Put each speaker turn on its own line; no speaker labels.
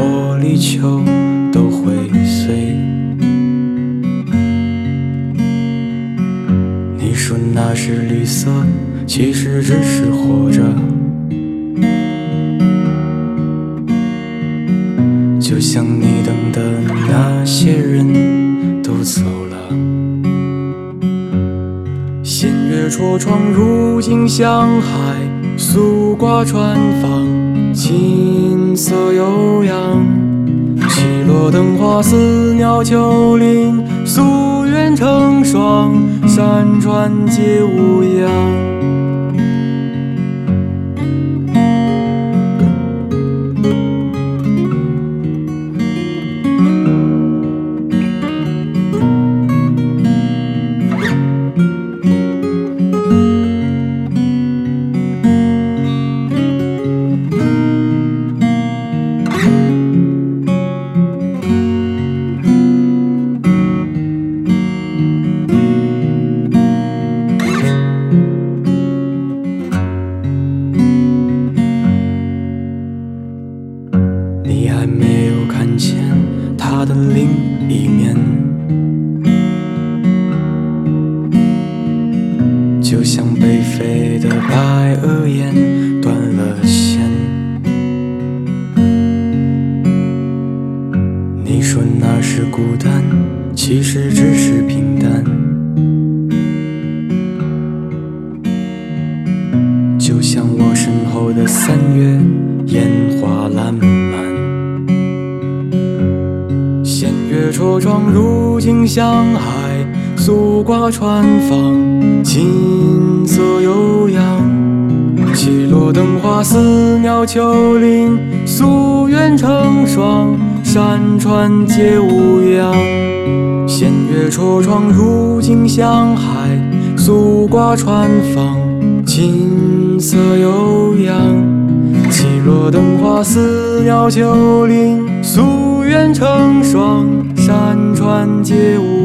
玻璃球都会碎。你说那是绿色，其实只是活着。就像你等的那些人都走了，新月戳窗，如今像海，素挂船舫，琴瑟悠扬。起落灯花似鸟丘陵，夙愿成双，山川皆无恙。还没有看见它的另一面，就像北飞的白鹅雁断了线。你说那是孤单，其实只是平淡。就像我身后的三月，烟花烂漫。月戳窗，如今向海，素挂船舫，琴瑟悠扬。起落灯花似鸟秋林，夙愿成双，山川皆无恙。弦月戳窗，如今向海，素挂船舫，琴瑟悠扬。起落灯花似鸟秋林，夙愿成双，山川皆无